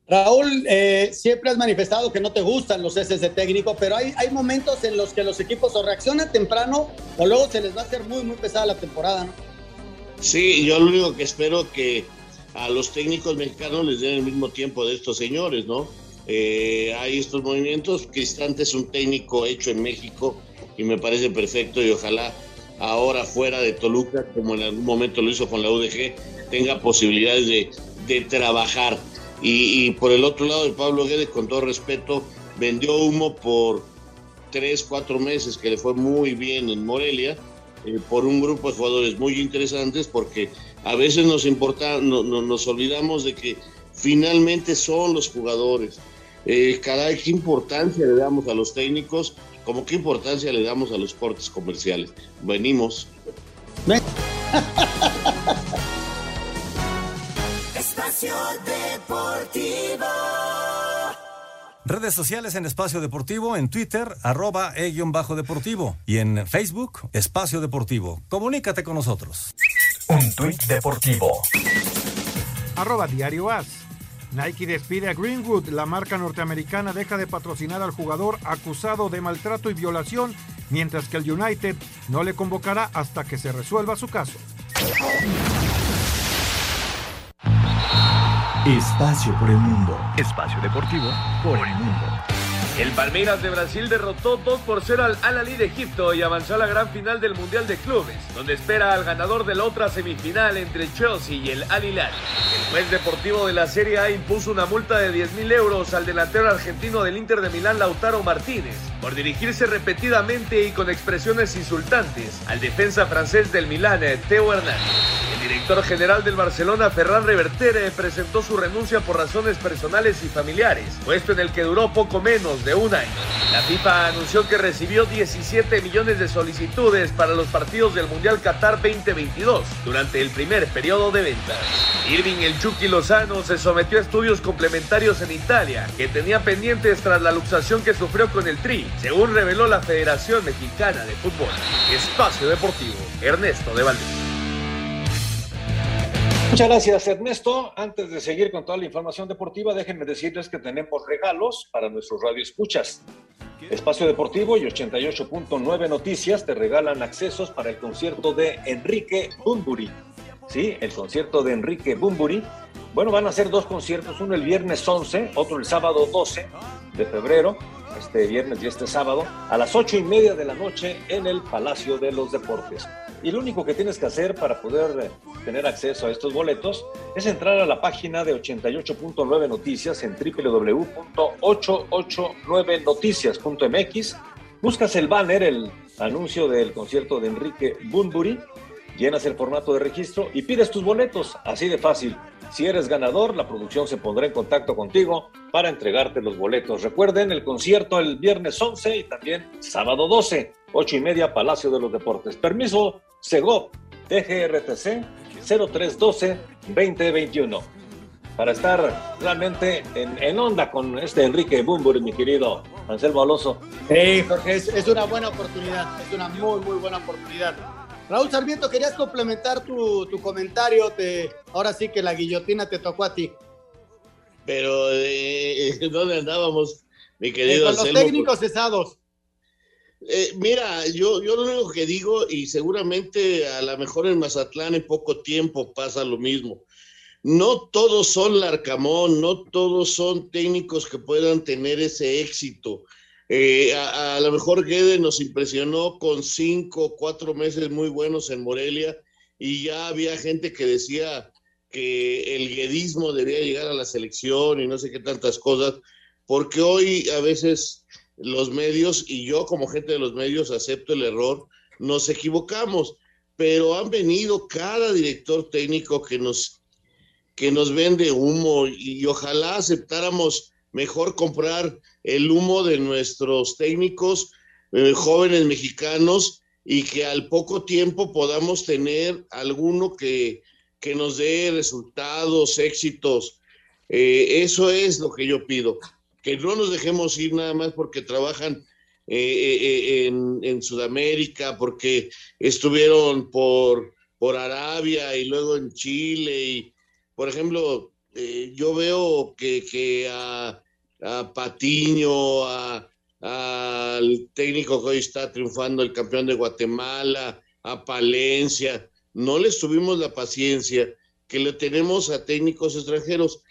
Raúl, eh, siempre has manifestado que no te gustan los ceses de técnico, pero hay, hay momentos en los que los equipos o reaccionan temprano o luego se les va a hacer muy, muy pesada la temporada, ¿no? Sí, yo lo único que espero que a los técnicos mexicanos les den el mismo tiempo de estos señores, ¿no? Eh, hay estos movimientos. Cristante es un técnico hecho en México y me parece perfecto y ojalá ahora fuera de Toluca, como en algún momento lo hizo con la UDG, tenga posibilidades de, trabajar. Y, y por el otro lado, el Pablo Guedes, con todo respeto, vendió humo por tres, cuatro meses, que le fue muy bien en Morelia, eh, por un grupo de jugadores muy interesantes, porque a veces nos importa, no- no- nos olvidamos de que finalmente son los jugadores. Eh, caray, qué importancia le damos a los técnicos, como qué importancia le damos a los cortes comerciales. Venimos. Espacio Deportivo. Redes sociales en Espacio Deportivo, en Twitter, arroba e-bajo deportivo y en Facebook, Espacio Deportivo. Comunícate con nosotros. Un tuit deportivo. Arroba Diario As. Nike despide a Greenwood. La marca norteamericana deja de patrocinar al jugador acusado de maltrato y violación, mientras que el United no le convocará hasta que se resuelva su caso. Espacio por el mundo. Espacio deportivo por el mundo. El Palmeiras de Brasil derrotó 2 por 0 al Al-Ali de Egipto y avanzó a la gran final del Mundial de Clubes, donde espera al ganador de la otra semifinal entre Chelsea y el Al-Hilal. El juez deportivo de la Serie A impuso una multa de 10 mil euros al delantero argentino del Inter de Milán, Lautaro Martínez, por dirigirse repetidamente y con expresiones insultantes al defensa francés del Milán, Teo Hernández. El director general del Barcelona, Ferran Revertere, presentó su renuncia por razones personales y familiares, puesto en el que duró poco menos de un año. La FIFA anunció que recibió 17 millones de solicitudes para los partidos del Mundial Qatar 2022 durante el primer periodo de ventas. Irving El Chucky Lozano se sometió a estudios complementarios en Italia que tenía pendientes tras la luxación que sufrió con el Tri, según reveló la Federación Mexicana de Fútbol. Espacio Deportivo, Ernesto de Valdés. Muchas gracias, Ernesto. Antes de seguir con toda la información deportiva, déjenme decirles que tenemos regalos para nuestros radioescuchas. Espacio Deportivo y 88.9 Noticias te regalan accesos para el concierto de Enrique Bumburi. Sí, el concierto de Enrique Bumburi. Bueno, van a ser dos conciertos, uno el viernes 11, otro el sábado 12 de febrero, este viernes y este sábado, a las ocho y media de la noche en el Palacio de los Deportes. Y lo único que tienes que hacer para poder eh, tener acceso a estos boletos es entrar a la página de 88.9 Noticias en www.889noticias.mx. Buscas el banner, el anuncio del concierto de Enrique Bunbury, llenas el formato de registro y pides tus boletos, así de fácil. Si eres ganador, la producción se pondrá en contacto contigo para entregarte los boletos. Recuerden el concierto el viernes 11 y también sábado 12, 8 y media, Palacio de los Deportes. Permiso Segov, TGRTC 0312-2021. Para estar realmente en, onda con este Enrique Bumbur, mi querido Anselmo Alonso. Sí, Jorge, es, es una buena oportunidad, es una muy, muy buena oportunidad. Raúl Sarmiento, querías complementar tu, tu comentario. Te, ahora sí que la guillotina te tocó a ti. Pero, eh, <laughs> ¿dónde andábamos, mi querido eh, con los técnicos cesados. Eh, mira, yo, yo lo único que digo, y seguramente a lo mejor en Mazatlán en poco tiempo pasa lo mismo. No todos son Larcamón, no todos son técnicos que puedan tener ese éxito. Eh, a, lo mejor Guede nos impresionó con cinco, cuatro meses muy buenos en Morelia y ya había gente que decía que el guedismo debía llegar a la selección y no sé qué tantas cosas, porque hoy a veces los medios, y yo como gente de los medios acepto el error, nos equivocamos, pero han venido cada director técnico que nos, que nos vende humo y ojalá aceptáramos mejor comprar el humo de nuestros técnicos eh, jóvenes mexicanos y que al poco tiempo podamos tener alguno que, que nos dé resultados, éxitos. Eh, eso es lo que yo pido, que no nos dejemos ir nada más porque trabajan eh, en, en, Sudamérica, porque estuvieron por, por Arabia y luego en Chile. Y, por ejemplo, yo veo que, a Patiño, al técnico que hoy está triunfando, el campeón de Guatemala, a Palencia. No les tuvimos la paciencia que le tenemos a técnicos extranjeros.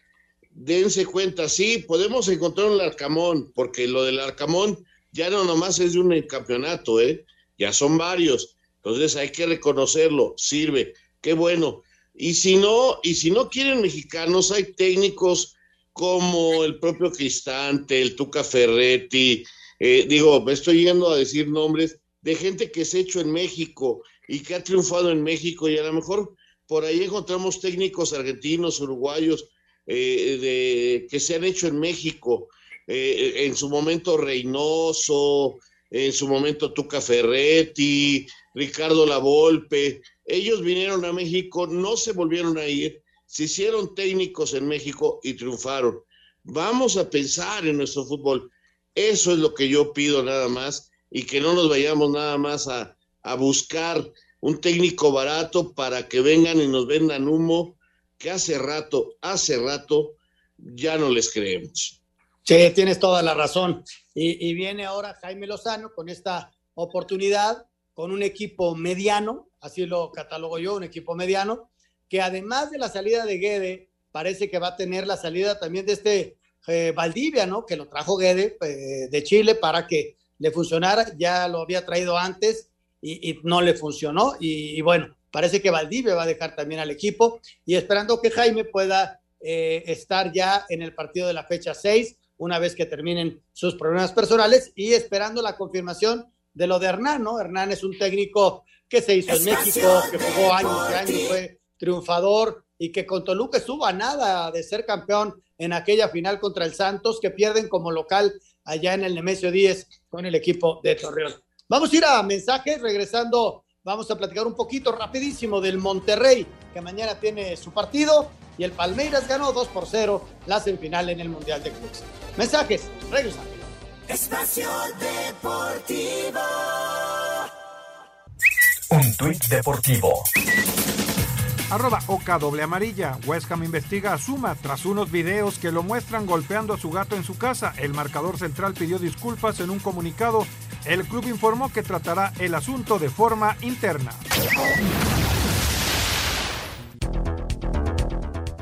Dense cuenta, sí, podemos encontrar un Arcamón, porque lo del Arcamón ya no nomás es de un campeonato, ¿eh? ya son varios. Entonces hay que reconocerlo, sirve, qué bueno. Y si no, y si no quieren mexicanos, hay técnicos como el propio Cristante, el Tuca Ferretti, eh, digo, me estoy yendo a decir nombres de gente que se ha hecho en México y que ha triunfado en México y a lo mejor por ahí encontramos técnicos argentinos, uruguayos, eh, de, que se han hecho en México, eh, en su momento Reynoso, en su momento Tuca Ferretti, Ricardo Lavolpe, ellos vinieron a México, no se volvieron a ir, se hicieron técnicos en México y triunfaron. Vamos a pensar en nuestro fútbol. Eso es lo que yo pido nada más y que no nos vayamos nada más a, a buscar un técnico barato para que vengan y nos vendan humo que hace rato, hace rato ya no les creemos. Sí, tienes toda la razón. Y, y, viene ahora Jaime Lozano con esta oportunidad, con un equipo mediano, así lo catalogo yo, un equipo mediano, que además de la salida de Guede, parece que va a tener la salida también de este eh, Valdivia, ¿no? Que lo trajo Guede eh, de Chile para que le funcionara, ya lo había traído antes y, no le funcionó. Y, bueno, parece que Valdivia va a dejar también al equipo y esperando que Jaime pueda eh, estar ya en el partido de la fecha 6, una vez que terminen sus problemas personales y esperando la confirmación de lo de Hernán, ¿no? Hernán es un técnico que se hizo en México, que jugó años y años, fue triunfador y que con Toluca estuvo a nada de ser campeón en aquella final contra el Santos que pierden como local allá en el Nemesio 10 con el equipo de Torreón. Vamos a ir a mensajes, regresando, vamos a platicar un poquito rapidísimo del Monterrey, que mañana tiene su partido, y el Palmeiras ganó 2 por 0 la semifinal en el Mundial de Clubes. Mensajes, regresando. Espacio Deportivo. Un tuit deportivo. Arroba Oca doble amarilla. West Ham investiga a Suma tras unos videos que lo muestran golpeando a su gato en su casa. El marcador central pidió disculpas en un comunicado. El club informó que tratará el asunto de forma interna.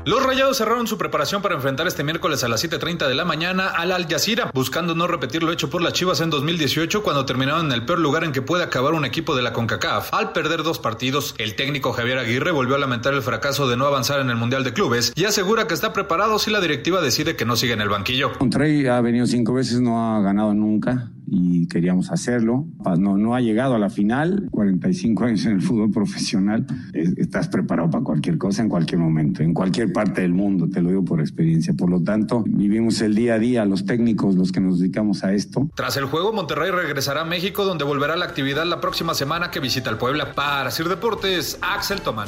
Los Rayados cerraron su preparación para enfrentar este miércoles a las 7.30 de la mañana al Al Jazeera, buscando no repetir lo hecho por las Chivas en 2018 cuando terminaron en el peor lugar en que puede acabar un equipo de la CONCACAF. Al perder dos partidos, el técnico Javier Aguirre volvió a lamentar el fracaso de no avanzar en el Mundial de Clubes y asegura que está preparado si la directiva decide que no sigue en el banquillo. Monterrey ha venido cinco veces, no ha ganado nunca y queríamos hacerlo. No, no ha llegado a la final, 45 años en el fútbol profesional, estás preparado para cualquier cosa en cualquier momento, en cualquier parte del mundo, te lo digo por experiencia. Por lo tanto, vivimos el día a día, los técnicos, los que nos dedicamos a esto. Tras el juego, Monterrey regresará a México, donde volverá la actividad la próxima semana que visita el Puebla. Para Sir Deportes, Axel Tomán.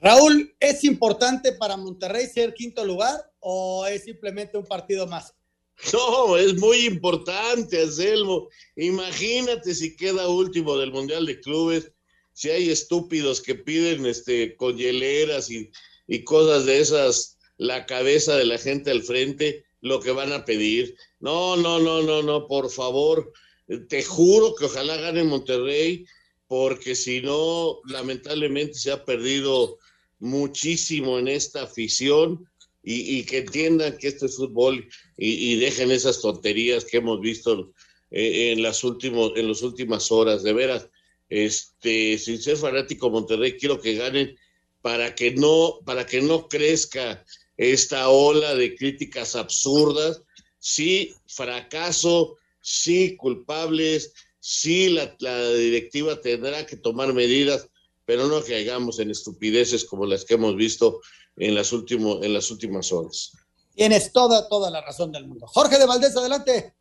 Raúl, ¿es importante para Monterrey ser quinto lugar o es simplemente un partido más? <laughs> No, es muy importante, Anselmo. Imagínate si queda último del Mundial de Clubes, si hay estúpidos que piden este, con hieleras y, y cosas de esas, la cabeza de la gente al frente, lo que van a pedir. No, no, no, no, no, por favor. Te juro que ojalá gane Monterrey, porque si no, lamentablemente se ha perdido muchísimo en esta afición y, que entiendan que esto es fútbol y, dejen esas tonterías que hemos visto eh, en las últimos, en las últimas horas, de veras. Este, sin ser fanático Monterrey, quiero que ganen para que no, para que no crezca esta ola de críticas absurdas. Sí, fracaso, sí, culpables, sí, la, la directiva tendrá que tomar medidas, pero no caigamos en estupideces como las que hemos visto en las, último, en las últimas horas. Tienes toda, toda la razón del mundo. Jorge de Valdés, adelante.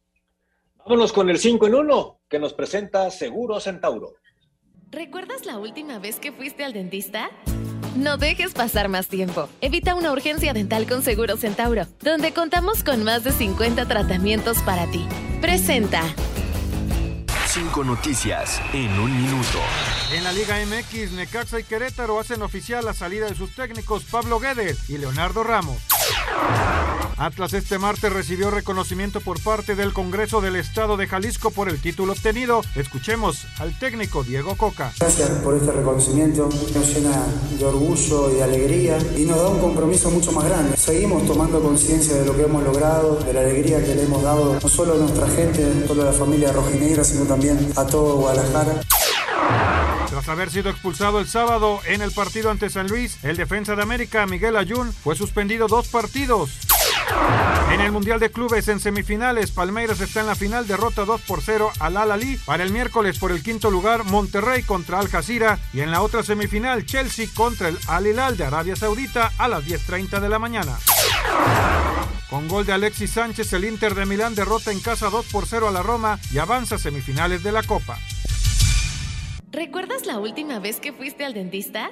Vámonos con el 5 en 1 que nos presenta Seguro Centauro. ¿Recuerdas la última vez que fuiste al dentista? No dejes pasar más tiempo. Evita una urgencia dental con Seguro Centauro, donde contamos con más de 50 tratamientos para ti. Presenta. Cinco noticias en un minuto. En la Liga MX, Necaxa y Querétaro hacen oficial la salida de sus técnicos Pablo Guedes y Leonardo Ramos. Atlas este martes recibió reconocimiento por parte del Congreso del Estado de Jalisco por el título obtenido. Escuchemos al técnico Diego Coca. Gracias por este reconocimiento, nos llena de orgullo y de alegría y nos da un compromiso mucho más grande. Seguimos tomando conciencia de lo que hemos logrado, de la alegría que le hemos dado no solo a nuestra gente, no solo a la familia rojinegra, sino también a todo Guadalajara. Tras haber sido expulsado el sábado en el partido ante San Luis, el defensa de América, Miguel Ayun, fue suspendido dos partidos. En el Mundial de Clubes en semifinales, Palmeiras está en la final, derrota 2 por 0 al Al Ali. Para el miércoles por el quinto lugar, Monterrey contra Al Jazeera. Y en la otra semifinal, Chelsea contra el Al Hilal de Arabia Saudita a las 10.30 de la mañana. Con gol de Alexis Sánchez, el Inter de Milán derrota en casa 2 por 0 a la Roma y avanza a semifinales de la Copa. ¿Recuerdas la última vez que fuiste al dentista?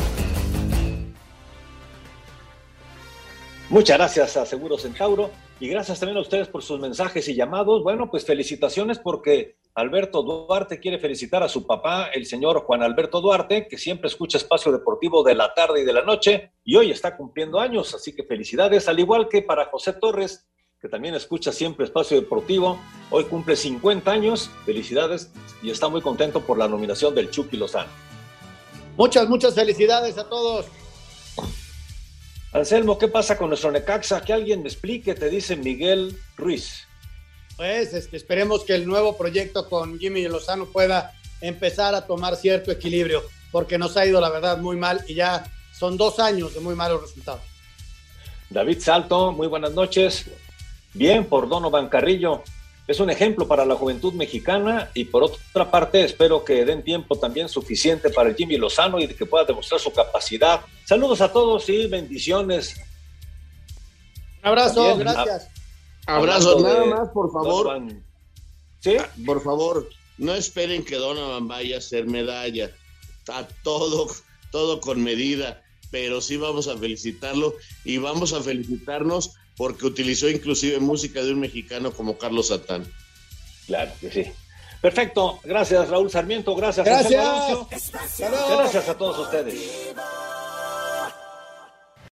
Muchas gracias a Seguro Centauro y gracias también a ustedes por sus mensajes y llamados. Bueno, pues felicitaciones porque Alberto Duarte quiere felicitar a su papá, el señor Juan Alberto Duarte, que siempre escucha Espacio Deportivo de la tarde y de la noche y hoy está cumpliendo años, así que felicidades, al igual que para José Torres, que también escucha siempre Espacio Deportivo. Hoy cumple 50 años, felicidades y está muy contento por la nominación del Chucky Lozano. Muchas, muchas felicidades a todos. Anselmo, ¿qué pasa con nuestro Necaxa? Que alguien me explique, te dice Miguel Ruiz. Pues este, esperemos que el nuevo proyecto con Jimmy Lozano pueda empezar a tomar cierto equilibrio, porque nos ha ido la verdad muy mal y ya son dos años de muy malos resultados. David Salto, muy buenas noches. Bien por Donovan Carrillo. Es un ejemplo para la juventud mexicana y por otra parte espero que den tiempo también suficiente para Jimmy Lozano y que pueda demostrar su capacidad. Saludos a todos y bendiciones. Un abrazo, gracias. abrazo, nada más, por favor. ¿Sí? Ah, por favor, no esperen que Donovan vaya a ser medalla. Está todo, todo con medida. pero sí vamos a felicitarlo y vamos a felicitarnos porque utilizó inclusive música de un mexicano como Carlos Satán. Claro que sí. Perfecto, gracias Raúl Sarmiento, gracias. Gracias. Gracias a todos ustedes.